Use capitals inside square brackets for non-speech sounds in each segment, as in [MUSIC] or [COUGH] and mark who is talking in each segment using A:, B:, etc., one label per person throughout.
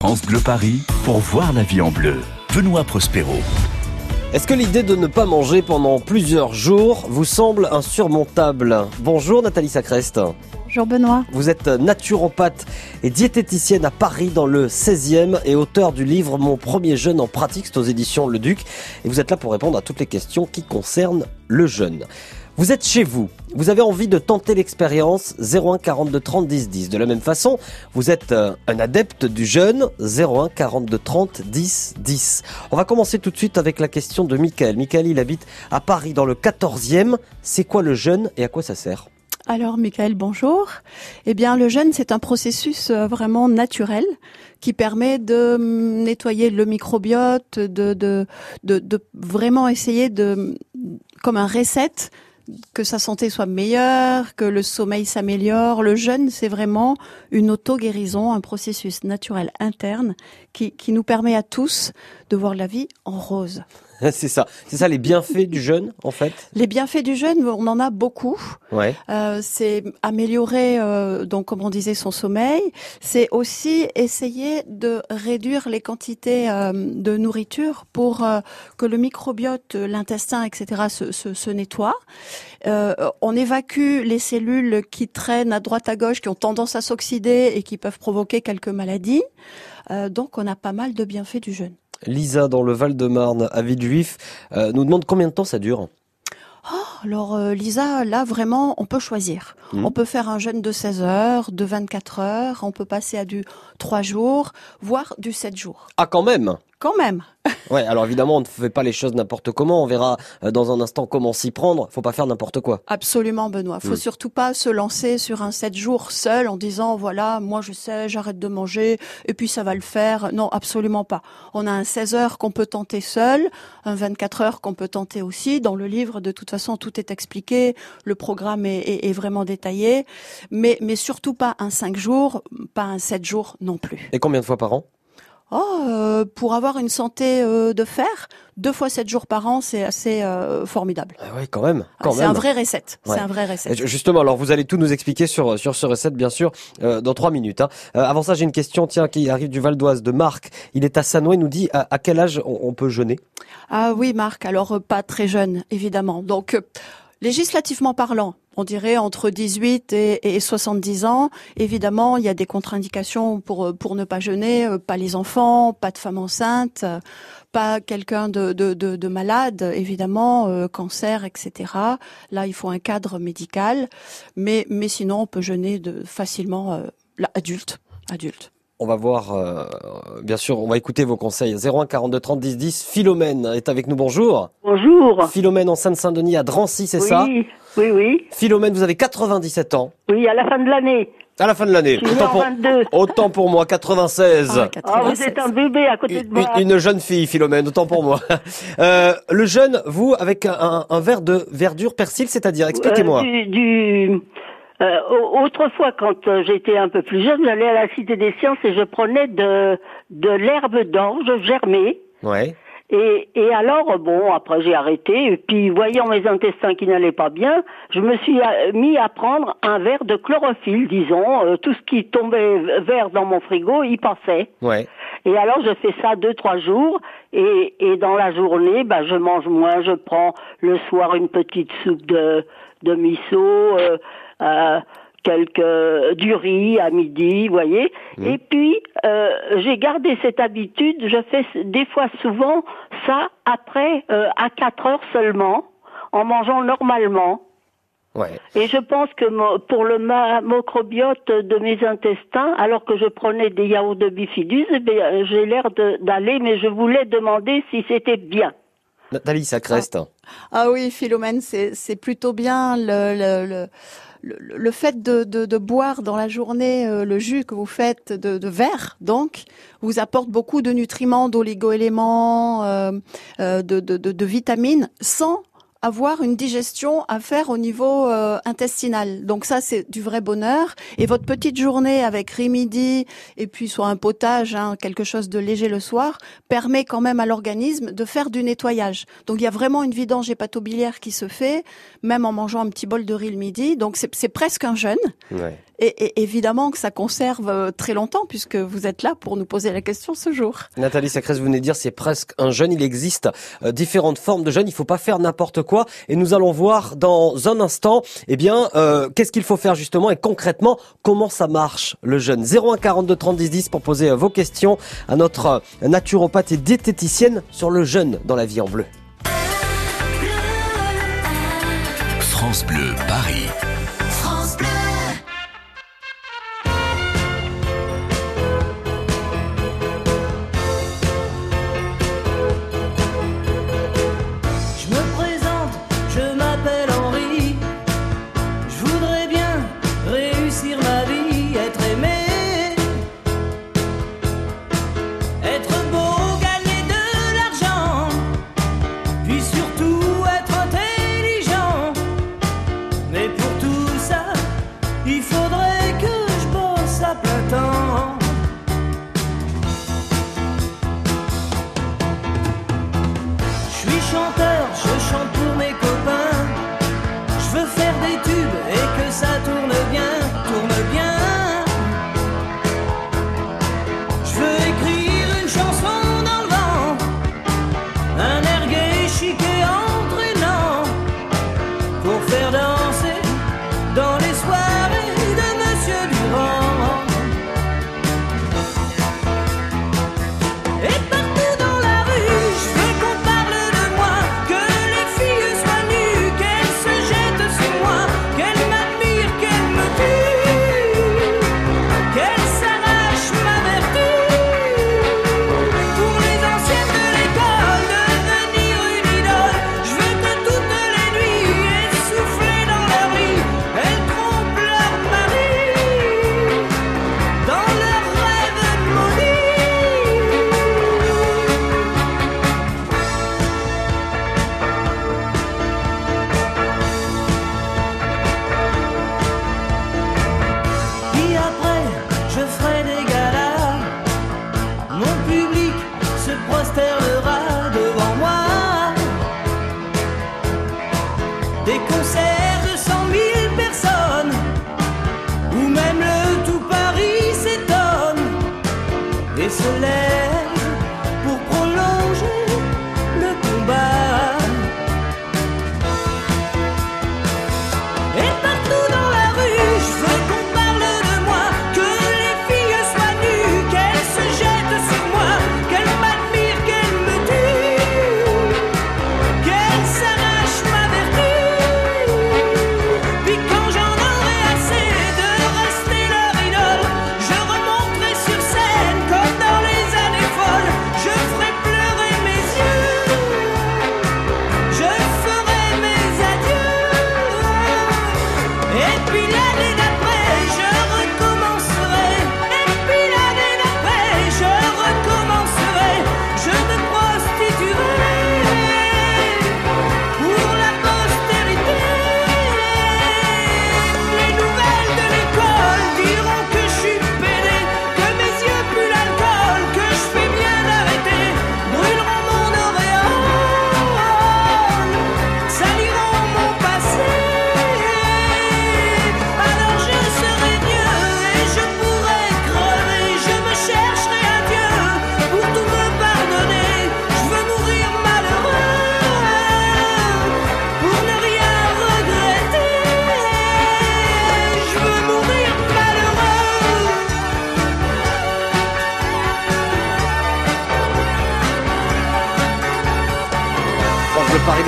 A: France Bleu Paris pour voir la vie en bleu. Benoît Prospero.
B: Est-ce que l'idée de ne pas manger pendant plusieurs jours vous semble insurmontable? Bonjour Nathalie Sacrest.
C: Bonjour Benoît.
B: Vous êtes naturopathe et diététicienne à Paris dans le 16e et auteur du livre Mon premier jeûne en pratique, c'est aux éditions Le Duc. Et vous êtes là pour répondre à toutes les questions qui concernent le jeûne. Vous êtes chez vous, vous avez envie de tenter l'expérience 01 42 30 10 10. De la même façon, vous êtes euh, un adepte du jeûne 01 42 30 10 10. On va commencer tout de suite avec la question de Michael. Michael, il habite à Paris dans le 14e. C'est quoi le jeûne et à quoi ça sert?
C: Alors, Michael, bonjour. Eh bien, le jeûne, c'est un processus euh, vraiment naturel qui permet de hum, nettoyer le microbiote, de, de, de, de vraiment essayer de, comme un reset, que sa santé soit meilleure, que le sommeil s'améliore. Le jeûne, c'est vraiment une auto-guérison, un processus naturel interne qui, qui nous permet à tous de voir la vie en rose. [LAUGHS]
B: c'est ça, c'est ça les bienfaits du jeûne en fait?
C: Les bienfaits du jeûne, on en a beaucoup.
B: Ouais.
C: Euh, c'est améliorer, euh, donc comme on disait, son sommeil. C'est aussi essayer de réduire les quantités euh, de nourriture pour euh, que le microbiote, l'intestin, etc. se, se, se nettoie. Euh, on évacue les cellules qui traînent à droite à gauche, qui ont tendance à s'oxyder et qui peuvent provoquer quelques maladies. donc on a pas mal de bienfaits du jeûne.
B: Lisa, dans le Val-de-Marne, à Villejuif, euh, nous demande combien de temps ça dure?
C: Oh, alors euh, Lisa, là vraiment, on peut choisir.
B: Mhm.
C: On peut faire un jeûne de 16 heures, de 24 heures, on peut passer à du 3 jours, voire du 7 jours.
B: Ah quand même
C: Quand même. [LAUGHS]
B: Ouais, alors évidemment, on ne fait pas les choses n'importe comment. On verra euh, dans un instant comment s'y prendre. Faut pas faire n'importe quoi.
C: Absolument, Benoît. Faut
B: Mm.
C: surtout pas se lancer sur un 7 jours seul en disant voilà, moi je sais, j'arrête de manger et puis ça va le faire. Non, absolument pas. On a un 16 heures qu'on peut tenter seul, un 24 heures qu'on peut tenter aussi. Dans le livre, de toute façon, tout est expliqué. Le programme est, est- est vraiment détaillé. Mais, mais surtout pas un 5 jours, pas un 7 jours non plus.
B: Et combien de fois par an?
C: Oh, euh, pour avoir une santé euh, de fer, deux fois 7 jours par an, c'est assez euh, formidable.
B: ah Oui, quand même.
C: Ah, c'est un vrai recette.
B: Ouais.
C: C'est un vrai recette.
B: Et ju- Justement, alors vous allez tout nous expliquer sur sur ce recette, bien sûr, euh, dans trois minutes. hein. Euh, avant ça, j'ai une question, tiens, qui arrive du Val d'Oise, de Marc. Il est à Sanois, il nous dit à, à quel âge on, on peut jeûner?
C: Ah oui, Marc. Alors euh, pas très jeune, évidemment. Donc euh, législativement parlant, on dirait entre 18 et, et 70 ans. Évidemment, il y a des contre-indications pour euh, pour ne pas jeûner. euh, Pas les enfants, pas de femmes enceintes, euh, pas quelqu'un de, de, de, de malade, évidemment, cancer, etc. Là, il faut un cadre médical. Mais mais sinon, on peut jeûner facilement adulte, adulte.
B: On va voir, euh, bien sûr, on va écouter vos conseils. 01 42 30 10 10. Philomène est avec nous. Bonjour.
D: Bonjour.
B: Philomène en Seine-Saint-Denis à Drancy, c'est
D: oui,
B: ça?
D: Oui, oui.
B: Philomène, vous avez 97 ans.
D: Oui, à la fin de l'année.
B: À la fin de l'année. Autant pour,
D: 22.
B: autant pour moi, 96.
C: Ah,
D: Ah, vous
C: 96.
D: êtes un bébé à côté de
B: Une,
D: moi.
B: une jeune fille, Philomène, autant pour moi. [LAUGHS] Euh, le jeune, vous, avec un, un verre de verdure persil, c'est-à-dire, expliquez-moi.
D: Euh, du, du- euh, au- autrefois, quand euh, j'étais un peu plus jeune, j'allais à la Cité des Sciences et je prenais de, de l'herbe d'orge germée.
B: Ouais.
D: Et, et alors, bon, après j'ai arrêté. Et puis, voyant mes intestins qui n'allaient pas bien, je me suis euh, mis à prendre un verre de chlorophylle, disons. Euh, tout ce qui tombait vert dans mon frigo, y passait.
B: Ouais.
D: Et alors je fais ça deux trois jours et, et dans la journée, bah, je mange moins. Je prends le soir une petite soupe de de miso, euh, euh, quelques du riz à midi, vous voyez. Et puis euh, j'ai gardé cette habitude. Je fais des fois souvent ça après euh, à 4 heures seulement, en mangeant normalement.
B: Ouais.
D: Et je pense que pour le ma- microbiote de mes intestins, alors que je prenais des yaourts de bifidus, eh j'ai l'air d'aller, mais je voulais demander si c'était bien.
B: Nathalie Sacrest.
C: Ah oui, Philomène, c'est c'est plutôt bien le le, le, le- fait de, de, boire dans la journée euh, le jus que vous faites de, verre, donc, vous apporte beaucoup de nutriments, d'oligo-éléments, euh, euh, de, de vitamines, sans avoir une digestion à faire au niveau euh, intestinal. Donc ça, c'est du vrai bonheur. Et votre petite journée avec riz midi et puis soit un potage, hein, quelque chose de léger le soir, permet quand même à l'organisme de faire du nettoyage. Donc il y a vraiment une vidange hépatobiliaire qui se fait, même en mangeant un petit bol de riz le midi. Donc c'est presque un jeûne.
B: Ouais.
C: Et, évidemment que ça conserve euh, très longtemps puisque vous êtes là pour nous poser la question ce jour.
B: Nathalie Sacrès, vous venez de dire c'est presque un jeûne. Il existe euh, différentes formes de jeûne. Il faut pas faire n'importe quoi. Et nous allons voir dans un instant, eh bien, euh, qu'est-ce qu'il faut faire justement et concrètement comment ça marche le jeûne. 01 42 30 10 10 pour poser vos questions à notre naturopathe et diététicienne sur le jeûne dans la vie en bleu.
A: France Bleu Paris.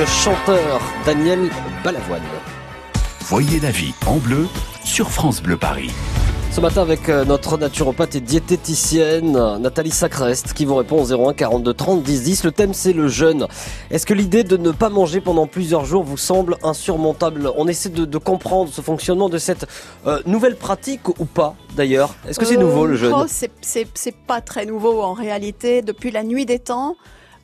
B: Le chanteur Daniel Balavoine.
A: Voyez la vie en bleu sur France Bleu Paris.
B: Ce matin avec euh, notre naturopathe et diététicienne Nathalie Sacrest qui vous répond au 01 42 30 10 10. Le thème c'est le jeûne. Est-ce que l'idée de ne pas manger pendant plusieurs jours vous semble insurmontable? On essaie de, comprendre ce fonctionnement de cette euh, nouvelle pratique ou pas d'ailleurs Est-ce que c'est nouveau le jeûne?
C: oh, C'est pas très nouveau en réalité. Depuis la nuit des temps,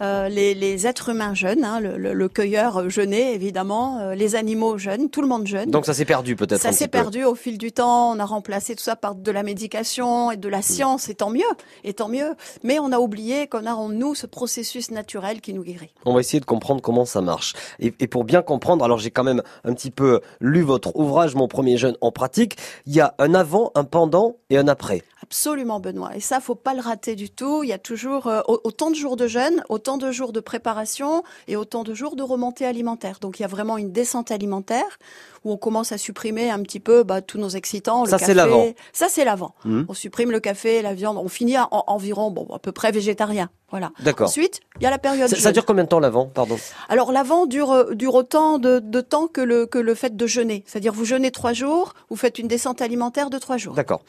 C: euh, les, les, êtres humains jeûnent, hein, le, le, le, cueilleur jeûnait évidemment, euh, les animaux jeûnent, tout le monde jeûne.
B: Donc ça s'est perdu peut-être.
C: Ça s'est perdu au fil du temps. On a remplacé tout ça par de la médication et de la science, et tant mieux, et tant mieux. Mais on a oublié qu'on a en nous ce processus naturel qui nous guérit.
B: On va essayer de comprendre comment ça marche. Et, et pour bien comprendre, alors j'ai quand même un petit peu lu votre ouvrage, mon premier jeûne en pratique. Il y a un avant, un pendant et un après.
C: Absolument, Benoît. Et ça, faut pas le rater du tout. Il y a toujours euh, autant de jours de jeûne, autant de jours de préparation et autant de jours de remontée alimentaire. Donc, il y a vraiment une descente alimentaire où on commence à supprimer un petit peu bah, tous nos excitants.
B: Ça, c'est l'avant.
C: Ça, c'est l'avant. Mmh. On supprime le café, la viande. On finit à, environ, bon, à peu près végétarien. Voilà.
B: D'accord.
C: Ensuite, il y a la période.
B: Ça, ça dure combien de temps l'avant, pardon?
C: Alors l'avant dure euh, dure autant de, de, temps que le que le fait de jeûner. C'est-à-dire vous jeûnez trois jours, vous faites une descente alimentaire de trois jours.
B: D'accord.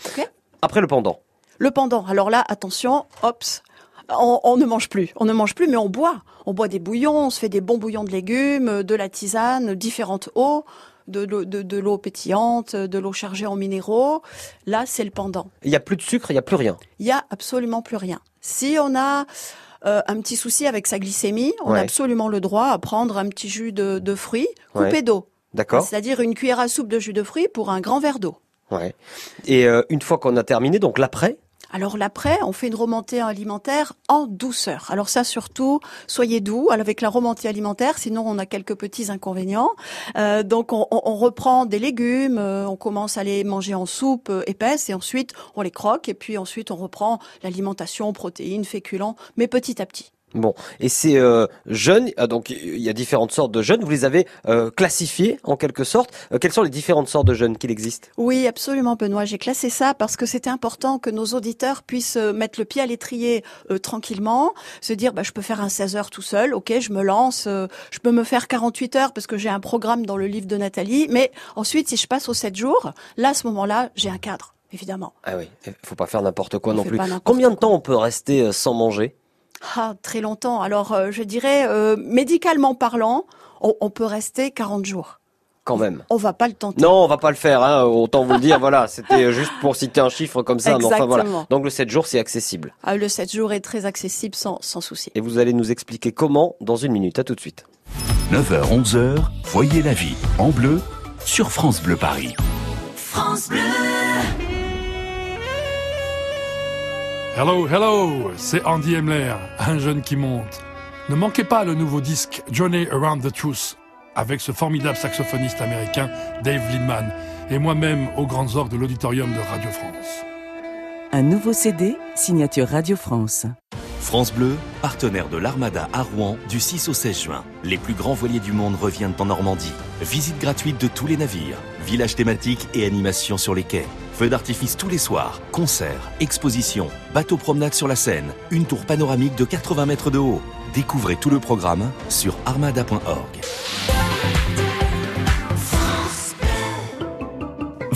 B: Après le pendant.
C: Le pendant. Alors là, attention, hops. On, on, ne mange plus, on ne mange plus, mais on boit. On boit des bouillons, on se fait des bons bouillons de légumes, de la tisane, différentes eaux, de, de, de l'eau pétillante, de l'eau chargée en minéraux. Là, c'est le pendant.
B: Il n'y a plus de sucre, il n'y a plus rien.
C: Il n'y a absolument plus rien. Si on a euh, un petit souci avec sa glycémie, on
B: Ouais.
C: a absolument le droit à prendre un petit jus de, de fruits coupé
B: Ouais.
C: d'eau.
B: D'accord.
C: C'est-à-dire une cuillère à soupe de jus de fruits pour un grand verre d'eau.
B: Ouais. Et euh, une fois qu'on a terminé, donc l'après,
C: Alors l'après, on fait une remontée alimentaire en douceur. Alors ça surtout, soyez doux avec la remontée alimentaire, sinon on a quelques petits inconvénients. Euh, donc on, on- reprend des légumes, euh, on commence à les manger en soupe euh, épaisse et ensuite on les croque et puis ensuite on reprend l'alimentation, protéines, féculents, mais petit à petit.
B: Bon, et ces euh, jeunes, ah, donc il y a différentes sortes de jeunes, vous les avez euh, classifiés en quelque sorte. Euh, quelles sont les différentes sortes de jeunes qu'il existe?
C: Oui, absolument, Benoît. J'ai classé ça parce que c'était important que nos auditeurs puissent euh, mettre le pied à l'étrier euh, tranquillement, se dire, bah, je peux faire un 16 heures tout seul, ok, je me lance, euh, je peux me faire 48 heures parce que j'ai un programme dans le livre de Nathalie, mais ensuite, si je passe aux 7 jours, là, à ce moment-là, j'ai un cadre, évidemment.
B: Ah oui, faut pas faire n'importe quoi
C: On
B: non plus. Combien de temps on peut rester euh, sans manger?
C: Ah, très longtemps. Alors, euh, je dirais, euh, médicalement parlant, on, on peut rester 40 jours.
B: quand même
C: On va pas le tenter.
B: Non, on va pas le faire, hein, autant vous le dire. voilà, c'était juste pour citer un chiffre comme ça. Mais enfin voilà.
C: Exactement.
B: Donc le 7 jours, c'est accessible.
C: Ah, le 7 jours est très accessible sans, sans souci.
B: Et vous allez nous expliquer comment dans une minute. À tout de suite.
A: 9h, 11h, voyez la vie en bleu sur France Bleu Paris.
E: Hello, hello, c'est Andy Emler, un jeune qui monte. Ne manquez pas le nouveau disque Journey Around the Truth avec ce formidable saxophoniste américain Dave Lindman et moi-même aux grandes orgues de l'auditorium de Radio France.
F: Un nouveau CD, signature Radio France.
G: France Bleu, partenaire de l'Armada à Rouen du 6 au 16 juin. Les plus grands voiliers du monde reviennent en Normandie. Visite gratuite de tous les navires, villages thématiques et animations sur les quais. Feux d'artifice tous les soirs, concerts, expositions, bateaux promenades sur la Seine, une tour panoramique de 80 mètres de haut. Découvrez tout le programme sur armada.org.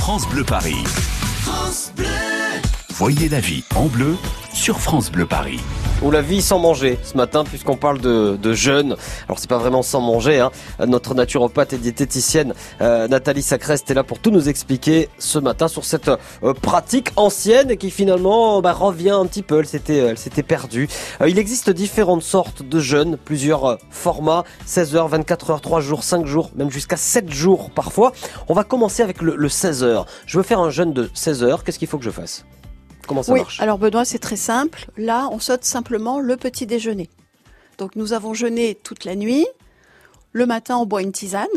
A: France Bleu Paris. Voyez la vie en bleu sur France Bleu Paris.
B: Ou la vie sans manger ce matin puisqu'on parle de, jeûne. Alors c'est pas vraiment sans manger. Hein. Notre naturopathe et diététicienne euh, Nathalie Sacrest est là pour tout nous expliquer ce matin sur cette euh, pratique ancienne qui finalement bah, revient un petit peu. Elle s'était, perdue. Euh, il existe différentes sortes de jeûnes, plusieurs formats 16 heures, 24 heures, 3 jours, 5 jours, même jusqu'à 7 jours parfois. On va commencer avec le, le 16 heures. Je veux faire un jeûne de 16 heures. Qu'est-ce qu'il faut que je fasse? Comment ça
C: oui,
B: marche
C: alors Benoît, c'est très simple. Là, on saute simplement le petit déjeuner. Donc nous avons jeûné toute la nuit. Le matin, on boit une tisane.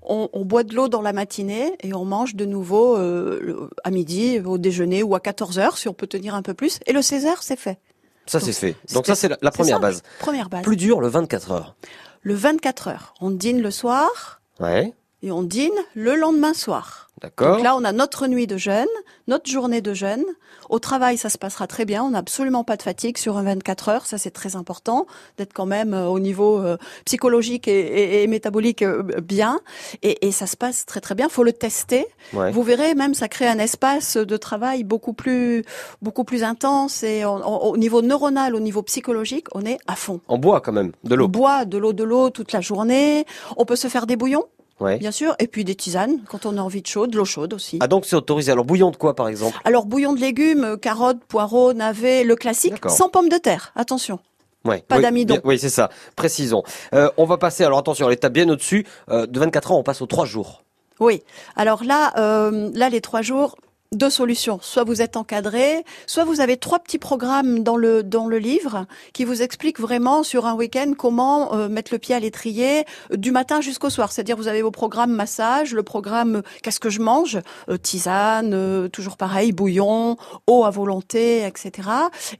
C: On, on boit de l'eau dans la matinée et on mange de nouveau euh, à midi, au déjeuner ou à 14 heures si on peut tenir un peu plus. Et le 16 heures, c'est fait.
B: Ça c'est fait. Donc ça c'est la, la première base.
C: Première base.
B: Plus dur le 24 heures.
C: Le 24 heures, on dîne le soir
B: Ouais.
C: et on dîne le lendemain soir.
B: D'accord.
C: Donc là, on a notre nuit de jeûne, notre journée de jeûne. Au travail, ça se passera très bien. On n'a absolument pas de fatigue sur un 24 heures. Ça, c'est très important d'être quand même euh, au niveau euh, psychologique et, et- et métabolique euh, bien. Et, et ça se passe très très bien. Faut le tester.
B: Ouais.
C: Vous verrez, même ça crée un espace de travail beaucoup plus beaucoup plus intense et on- on- au niveau neuronal, au niveau psychologique, on est à fond.
B: En bois quand même, de
C: On
B: l'eau.
C: boit de l'eau, de l'eau toute la journée. On peut se faire des bouillons,
B: Ouais.
C: bien sûr, et puis des tisanes quand on a envie de chaud, de l'eau chaude aussi.
B: Ah donc c'est autorisé. Alors bouillon de quoi par exemple?
C: Alors bouillon de légumes, euh, carottes, poireaux, navets, le classique, sans pommes de terre. Attention.
B: Ouais.
C: Pas
B: oui,
C: d'amidon.
B: Oui, c'est ça. Précisons. Euh, on va passer, alors attention, l'étape bien au-dessus. Euh, de 24 heures, on passe aux 3 jours.
C: Oui. Alors là, euh, là les trois jours. Deux solutions. Soit vous êtes encadré, soit vous avez trois petits programmes dans le dans le livre qui vous expliquent vraiment sur un week-end comment euh, mettre le pied à l'étrier euh, du matin jusqu'au soir. C'est-à-dire vous avez vos programmes massage, le programme euh, qu'est-ce que je mange, euh, tisane, toujours pareil, bouillon, eau à volonté, etc.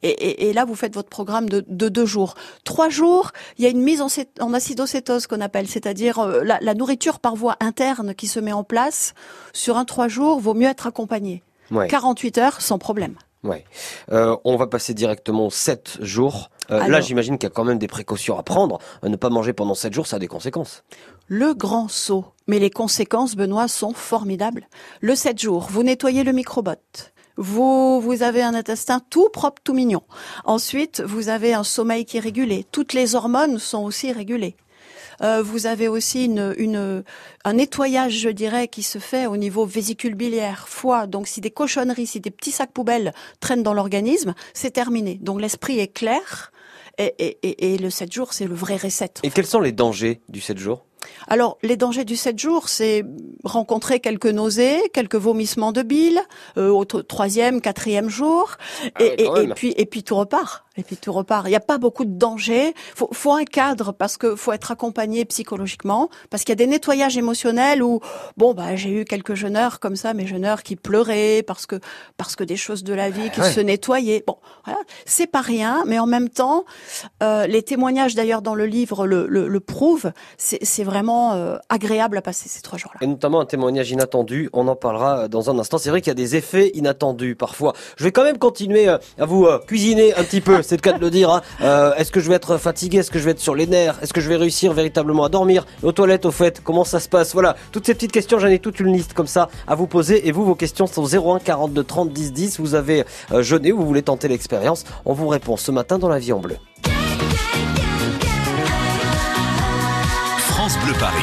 C: Et, et- et là vous faites votre programme de, de deux jours. Trois jours, il y a une mise en, en acidocétose qu'on appelle, c'est-à-dire la, la nourriture par voie interne qui se met en place. Sur un trois jours, vaut mieux être accompagné.
B: Ouais.
C: 48 heures sans problème.
B: Ouais. Euh, on va passer directement aux 7 jours. Euh, là, j'imagine qu'il y a quand même des précautions à prendre. Euh, ne pas manger pendant 7 jours, ça a des conséquences.
C: Le grand saut. Mais les conséquences, Benoît, sont formidables. Le 7 jours, vous nettoyez le microbiote. Vous, vous avez un intestin tout propre, tout mignon. Ensuite, vous avez un sommeil qui est régulé. Toutes les hormones sont aussi régulées. Euh, vous avez aussi une, une, un nettoyage, je dirais, qui se fait au niveau vésicule biliaire, foie. Donc, si des cochonneries, si des petits sacs poubelles traînent dans l'organisme, c'est terminé. Donc, l'esprit est clair. Et, et, et, et le 7 jours, c'est le vrai reset.
B: Et quels sont les dangers du 7 jours?
C: Alors, les dangers du 7 jours, c'est rencontrer quelques nausées, quelques vomissements de bile, euh, au troisième, quatrième jour,
B: Ah
C: et, et- et puis et puis tout repart. Et puis tout repart. Il n'y a pas beaucoup de dangers. Faut, faut un cadre parce que faut être accompagné psychologiquement, parce qu'il y a des nettoyages émotionnels où bon bah j'ai eu quelques jeûneurs comme ça, mes jeûneurs qui pleuraient parce que parce que des choses de la vie qui
B: Ouais.
C: se nettoyaient. Bon, voilà, c'est pas rien, mais en même temps, euh, les témoignages d'ailleurs dans le livre le, le, le prouvent. C'est vraiment euh, agréable à passer ces trois jours-là.
B: Et notamment un témoignage inattendu. On en parlera dans un instant. C'est vrai qu'il y a des effets inattendus parfois. Je vais quand même continuer euh, à vous euh, cuisiner un petit peu. C'est le cas de le dire. hein. Euh, Est-ce que je vais être fatigué? Est-ce que je vais être sur les nerfs? Est-ce que je vais réussir véritablement à dormir? Aux toilettes, au fait, comment ça se passe? Voilà, toutes ces petites questions. J'en ai toute une liste comme ça à vous poser. Et vous, vos questions sont 01 42 30 10 10. Vous avez euh, jeûné, vous voulez tenter l'expérience? On vous répond ce matin dans la vie en bleu.
G: France Bleu Paris.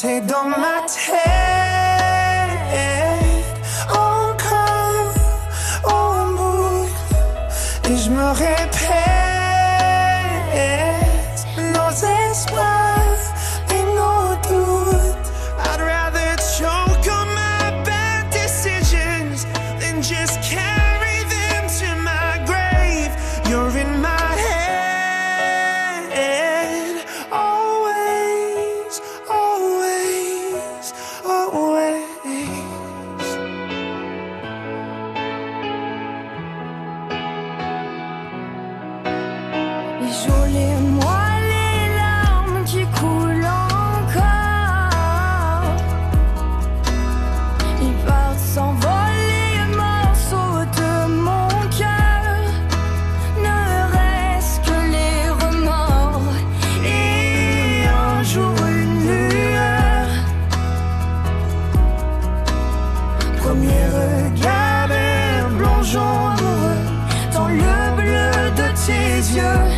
H: T'es dans ma tête encore en boucle et je me répète
B: your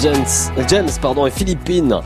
B: James, James pardon, et Philippines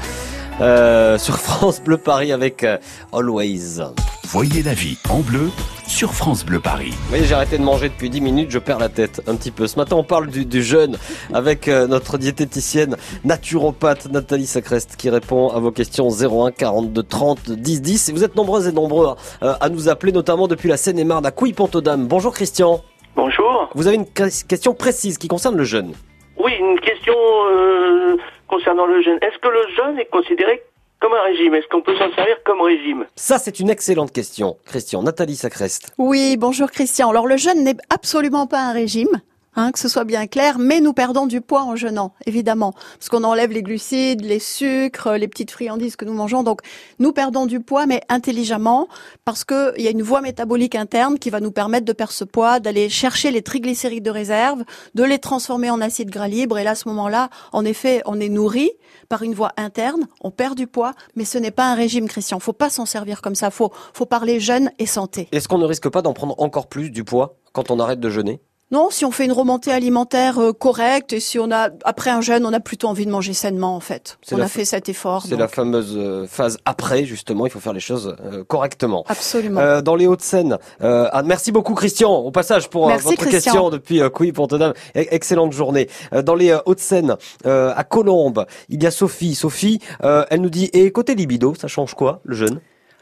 B: euh, sur France Bleu Paris avec euh, Always.
A: Voyez la vie en bleu sur France Bleu Paris.
B: Vous voyez, j'ai arrêté de manger depuis 10 minutes, je perds la tête un petit peu. Ce matin, on parle du, du jeûne avec euh, notre diététicienne naturopathe Nathalie Sacrest qui répond à vos questions 01 42 30 10 10. Et vous êtes nombreuses et nombreux hein, à nous appeler, notamment depuis la Seine-et-Marne à Couille-Pont-aux-Dames. Bonjour Christian.
I: Bonjour.
B: Vous avez une que- question précise qui concerne le jeûne.
I: Oui, une question euh, concernant le jeûne. Est-ce que le jeûne est considéré comme un régime? Est-ce qu'on peut s'en servir comme régime?
B: Ça, c'est une excellente question. Christian, Nathalie Sacrest.
C: Oui, bonjour Christian. Alors le jeûne n'est absolument pas un régime. Hein, que ce soit bien clair, mais nous perdons du poids en jeûnant, évidemment, parce qu'on enlève les glucides, les sucres, les petites friandises que nous mangeons. Donc, nous perdons du poids, mais intelligemment, parce que il y a une voie métabolique interne qui va nous permettre de perdre ce poids, d'aller chercher les triglycérides de réserve, de les transformer en acide gras libre. Et là, à ce moment-là, en effet, on est nourri par une voie interne, on perd du poids, mais ce n'est pas un régime, Christian. Faut pas s'en servir comme ça. Faut, faut parler jeûne et santé.
B: Est-ce qu'on ne risque pas d'en prendre encore plus du poids quand on arrête de jeûner?
C: Non, si on fait une remontée alimentaire euh, correcte et si on a après un jeûne, on a plutôt envie de manger sainement en fait. On a
B: fa-
C: fait cet effort.
B: C'est la fameuse euh, phase après, justement. Il faut faire les choses euh, correctement.
C: Absolument.
B: Euh, dans les Hauts-de-Seine. Euh, ah, merci beaucoup Christian au passage pour
C: Merci,
B: votre
C: Christian.
B: question depuis euh, Couille Pont-aux-Dames. E- Excellente journée. Euh, dans les Hauts-de-Seine, euh, à Colombes, il y a Sophie. Sophie, euh, elle nous dit et côté libido, ça change quoi le jeûne?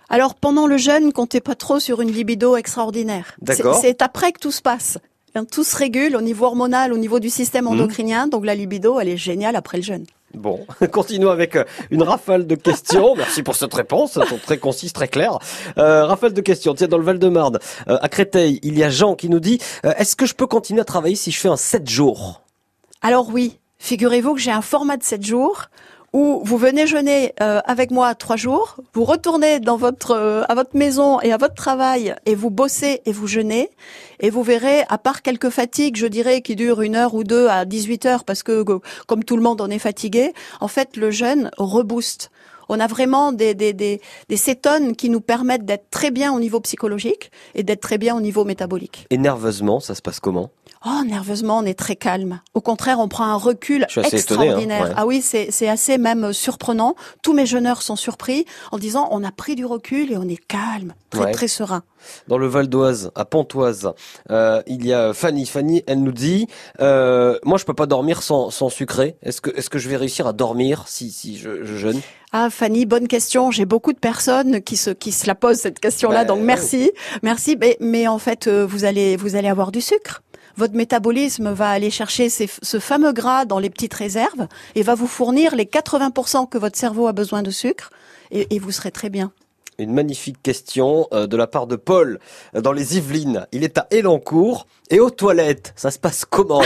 C: Alors pendant le jeûne, comptez pas trop sur une libido extraordinaire. C'est après que tout se passe. Tout se régule au niveau hormonal, au niveau du système
B: Mhm.
C: endocrinien. Donc la libido, elle est géniale après le jeûne.
B: Bon, [LAUGHS] continuons avec euh, une rafale de questions. Merci pour cette réponse, elles sont très concises, très claires. Euh, rafale de questions. Tiens, dans le Val-de-Marne, euh, à Créteil, il y a Jean qui nous dit euh, Est-ce que je peux continuer à travailler si je fais un 7 jours?
C: Alors oui, figurez-vous que j'ai un format de 7 jours où vous venez jeûner euh, avec moi trois jours, vous retournez dans votre euh, à votre maison et à votre travail et vous bossez et vous jeûnez et vous verrez à part quelques fatigues, je dirais qui durent une heure ou deux à 18 heures parce que comme tout le monde on est fatigué, en fait le jeûne rebooste. On a vraiment des, des, des, des cétones qui nous permettent d'être très bien au niveau psychologique et d'être très bien au niveau métabolique.
B: Et nerveusement, ça se passe comment?
C: Oh, nerveusement, on est très calme. Au contraire, on prend un recul
B: hein,
C: extraordinaire.
B: ouais.
C: Ah oui, c'est assez même surprenant. Tous mes jeûneurs sont surpris en disant on a pris du recul et on est calme, très
B: Ouais.
C: très serein.
B: Dans le Val d'Oise, à Pontoise, euh, il y a Fanny. Fanny, elle nous dit euh, Moi, je peux pas dormir sans, sans sucré. Est-ce que, est-ce que je vais réussir à dormir si, si je, je jeûne?
C: Ah Fanny, bonne question. J'ai beaucoup de personnes qui se qui se la posent cette question-là,
B: Bah,
C: donc
B: ouais.
C: merci, merci. Mais, mais en fait, euh, vous allez vous allez avoir du sucre. Votre métabolisme va aller chercher ce fameux gras dans les petites réserves et va vous fournir les 80% que votre cerveau a besoin de sucre et vous serez très bien.
B: Une magnifique question euh, de la part de Paul euh, dans les Yvelines. Il est à Elancourt et aux toilettes. Ça se passe comment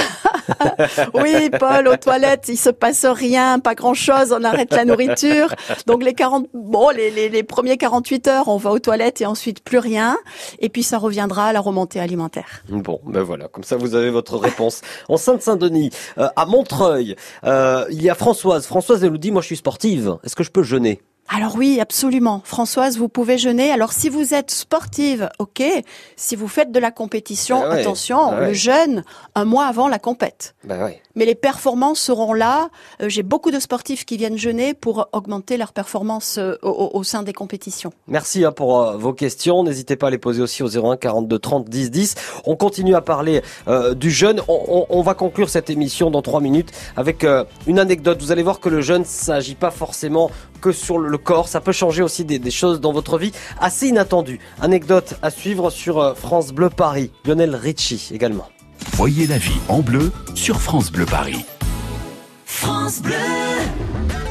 B: [LAUGHS]
C: Oui, Paul, aux toilettes, il se passe rien, pas grand chose, on arrête la nourriture. Donc les 40, bon, les, les, les premiers 48 heures, on va aux toilettes et ensuite plus rien. Et puis ça reviendra à la remontée alimentaire.
B: Bon, ben voilà, comme ça vous avez votre réponse. En Sainte-Saint-Denis, euh, à Montreuil, euh, il y a Françoise. Françoise, elle nous dit, moi je suis sportive. Est-ce que je peux jeûner?
C: Alors oui, absolument. Françoise, vous pouvez jeûner. Alors si vous êtes sportive, ok. Si vous faites de la compétition,
B: Ah ouais,
C: attention,
B: ah ouais.
C: le jeûne un mois avant la compète.
B: Ben ouais.
C: Mais les performances seront là. Euh, J'ai beaucoup de sportifs qui viennent jeûner pour augmenter leurs performances euh, au, au- sein des compétitions.
B: Merci hein, pour euh, vos questions. N'hésitez pas à les poser aussi au 01 42 30 10 10. On continue à parler euh, du jeûne. On, on- on va conclure cette émission dans trois minutes avec euh, une anecdote. Vous allez voir que le jeûne, ça agit pas forcément que sur le corps. Ça peut changer aussi des, des choses dans votre vie assez inattendues. Anecdote à suivre sur France Bleu Paris. Lionel Richie également.
A: Voyez la vie en bleu sur France Bleu Paris.
J: France Bleu.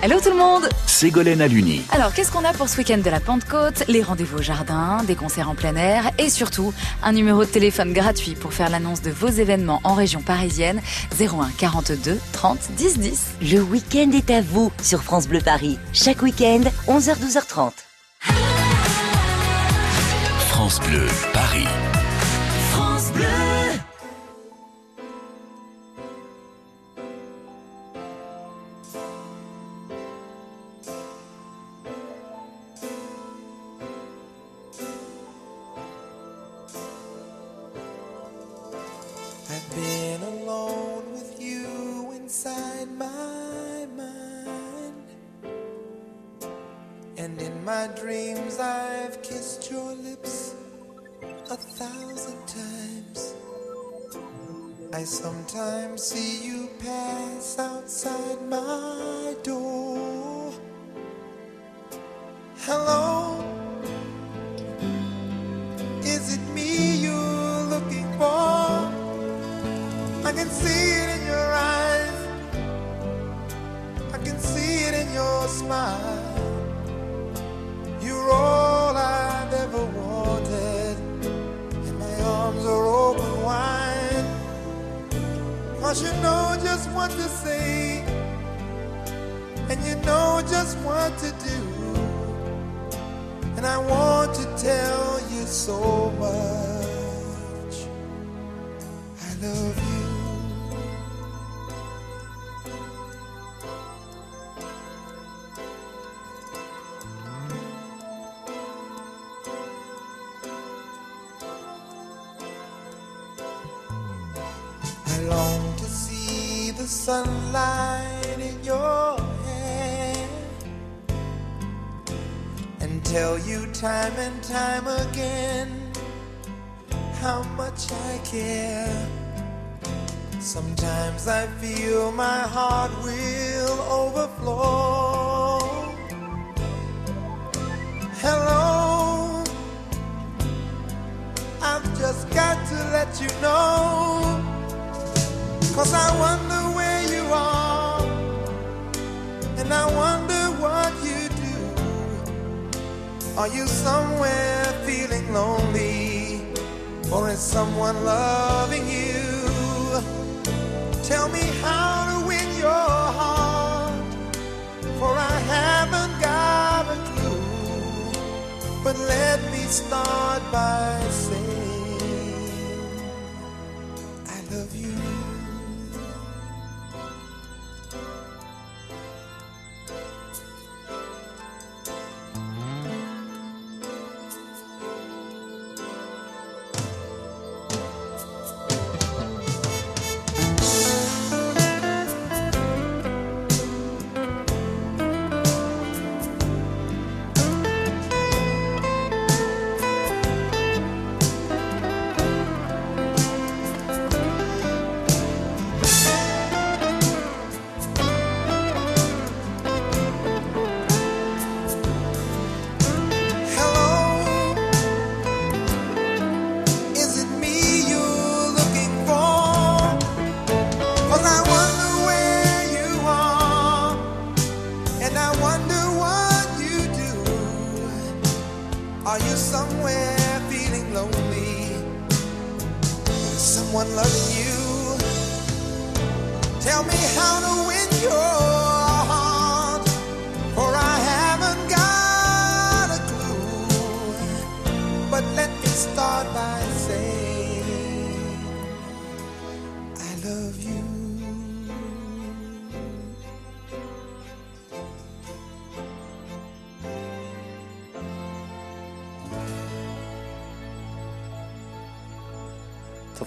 J: Hello tout le monde
A: Ségolène Aluni.
J: Alors, qu'est-ce qu'on a pour ce week-end de la Pentecôte? Les rendez-vous au jardin, des concerts en plein air et surtout un numéro de téléphone gratuit pour faire l'annonce de vos événements en région parisienne 01 42 30 10 10.
K: Le week-end est à vous sur France Bleu Paris. Chaque week-end, 11h-12h30.
A: France Bleu Paris.
H: And in my dreams, I've kissed your lips a thousand times. I sometimes see you pass outside my love you. I long to see the sunlight in your hair and tell you time and time again how much I care. Sometimes I feel my heart will overflow. Hello, I've just got to let you know. Cause I wonder where you are, and I wonder what you do. Are you somewhere feeling lonely, or is someone loving you? Tell me how to win your heart, for I haven't got a clue. But let me start by saying,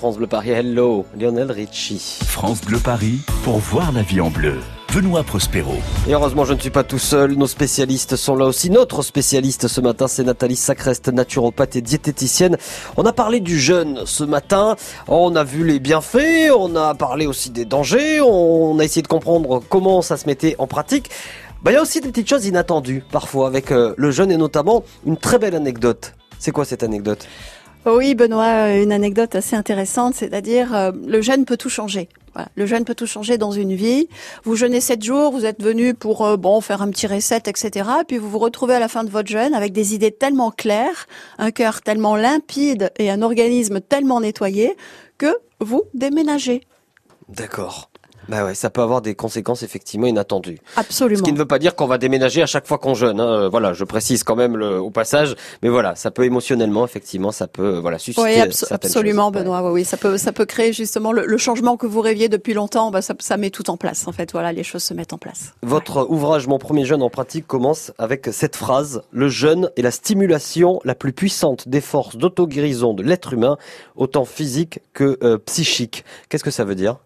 B: France Bleu Paris, hello, Lionel Richie.
A: France Bleu Paris pour voir la vie en bleu. Benoît Prospero.
B: Et heureusement, je ne suis pas tout seul. Nos spécialistes sont là aussi. Notre spécialiste ce matin, c'est Nathalie Sacrest, naturopathe et diététicienne. On a parlé du jeûne ce matin. On a vu les bienfaits. On a parlé aussi des dangers. On a essayé de comprendre comment ça se mettait en pratique. Bah, il y a aussi des petites choses inattendues parfois avec euh, le jeûne et notamment une très belle anecdote. C'est quoi cette anecdote?
C: Oui, Benoît, une anecdote assez intéressante, c'est-à-dire euh, le jeûne peut tout changer. Voilà. Le jeûne peut tout changer dans une vie. Vous jeûnez sept jours, vous êtes venu pour euh, bon faire un petit reset, etc. Puis vous vous retrouvez à la fin de votre jeûne avec des idées tellement claires, un cœur tellement limpide et un organisme tellement nettoyé que vous déménagez.
B: D'accord. Bah ouais, ça peut avoir des conséquences effectivement inattendues.
C: Absolument.
B: Ce qui ne veut pas dire qu'on va déménager à chaque fois qu'on jeûne. Hein. Euh, Voilà, je précise quand même le, au passage. Mais voilà, ça peut émotionnellement, effectivement, ça peut euh, voilà susciter
C: Oui, abso- absolument,
B: choses.
C: Benoît. Oui, oui, ça peut, ça peut créer justement le, le changement que vous rêviez depuis longtemps. Bah, ça, ça met tout en place. En fait, voilà, les choses se mettent en place.
B: Votre ouvrage Mon premier jeûne en pratique commence avec cette phrase Le jeûne est la stimulation la plus puissante des forces d'auto-guérison de l'être humain, autant physique que euh, psychique. Qu'est-ce que ça veut dire?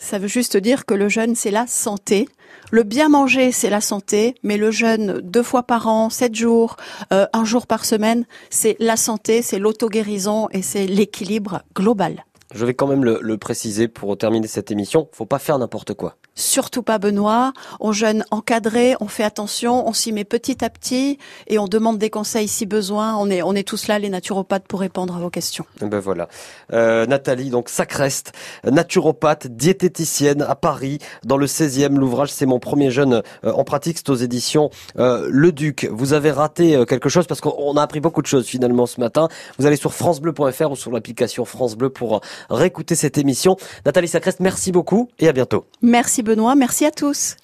C: Ça veut juste dire que le jeûne, c'est la santé. Le bien manger, c'est la santé, mais le jeûne deux fois par an, sept jours, euh, un jour par semaine, c'est la santé, c'est l'auto-guérison et c'est l'équilibre global.
B: Je vais quand même le, le préciser pour terminer cette émission. Faut pas faire n'importe quoi.
C: Surtout pas Benoît. On jeûne encadré, on fait attention, on s'y met petit à petit et on demande des conseils si besoin. On est, on est tous là, les naturopathes, pour répondre à vos questions.
B: Eh Ben voilà. Euh, Nathalie, donc Sacreste, naturopathe, diététicienne à Paris, dans le 16e. L'ouvrage, c'est mon premier jeune euh, en pratique. C'est aux éditions euh, Le Duc. Vous avez raté euh, quelque chose? Parce qu'on a appris beaucoup de choses finalement ce matin. Vous allez sur francebleu.fr ou sur l'application France Bleu pour euh, réécouter cette émission. Nathalie Sacreste, merci beaucoup et à bientôt.
C: Benoît, merci à tous.